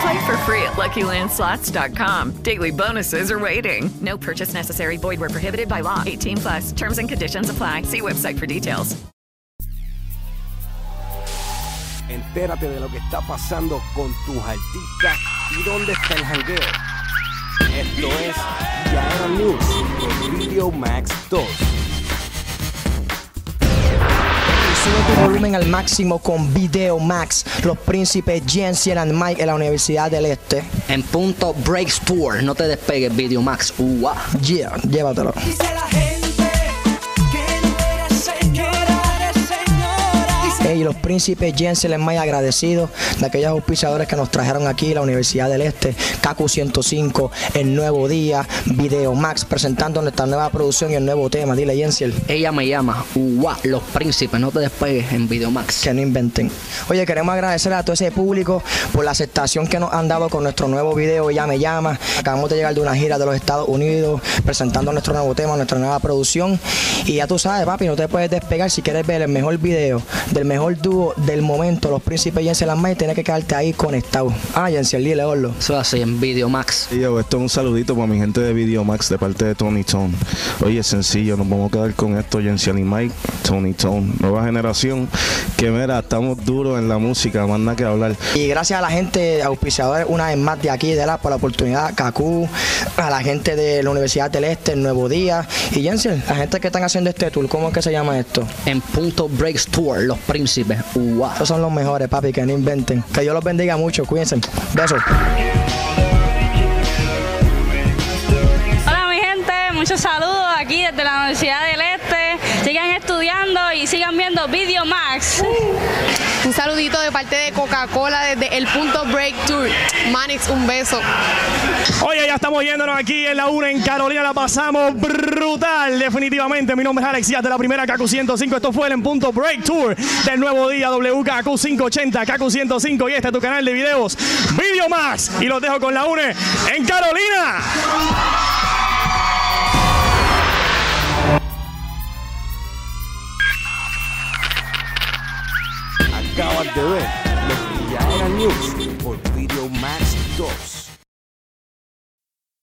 Play for free at LuckyLandSlots.com. Daily bonuses are waiting. No purchase necessary. Void where prohibited by law. 18 plus. Terms and conditions apply. See website for details. Entérate de lo que está pasando con y dónde está el jangueo. Esto es Ya News Video Max 2. Tu volumen al máximo con Video Max, los príncipes Jensen and Mike en la Universidad del Este. En punto Breaks Tour, no te despegues, Video Max. Uah. Yeah, llévatelo. Hey, los príncipes Jensen Mike agradecidos de aquellos auspiciadores que nos trajeron aquí la Universidad del Este, KQ 105, El Nuevo Día, Video Max, presentando nuestra nueva producción y el nuevo tema. Dile, Jensen. Ella me llama. Uah, los príncipes, no te despegues en Video Max. que no inventen. Oye, queremos agradecer a todo ese público por la aceptación que nos han dado con nuestro nuevo video Ya me llama. Acabamos de llegar de una gira de los Estados Unidos presentando nuestro nuevo tema, nuestra nueva producción. Y ya tú sabes, papi, no te puedes despegar si quieres ver el mejor video del mejor dúo del momento, los príncipes Jensen Las May, tienes que quedarte ahí conectado. Ah, Jensen, dile, Orlo. Eso así en Video Max. Y yo, esto es un saludito para mi gente de Video Max de parte de Tony Tone. Oye, sencillo, nos vamos a quedar con esto, Jensen y Mike, Tony Tone, nueva generación, que mira, estamos duros en la música, más nada que hablar. Y gracias a la gente auspiciadores una vez más de aquí de la por la oportunidad, Kaku, a la gente de la Universidad del Este, el Nuevo Día y Jensen, la gente que están haciendo este tour, ¿cómo es que se llama esto? En punto Breaks Tour, los príncipes. Uah. Esos son los mejores, papi, que no inventen. Que Dios los bendiga mucho, cuídense. Besos. Muchos saludos aquí desde la Universidad del Este. Sigan estudiando y sigan viendo Video Max. Un saludito de parte de Coca-Cola desde el punto Break Tour. Manix, un beso. Oye, ya estamos yéndonos aquí en la 1 en Carolina, la pasamos brutal, definitivamente. Mi nombre es Alex Díaz de la primera KQ 105. Esto fue el en punto Break Tour del nuevo día WKQ 580, KQ 105 y este es tu canal de videos Video Max. Y los dejo con la 1 en Carolina. Acabas de ver lo que news por Video Max 2.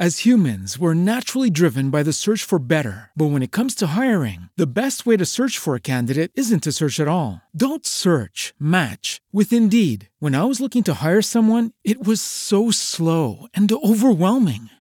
As humans, we're naturally driven by the search for better. But when it comes to hiring, the best way to search for a candidate isn't to search at all. Don't search, match with Indeed. When I was looking to hire someone, it was so slow and overwhelming.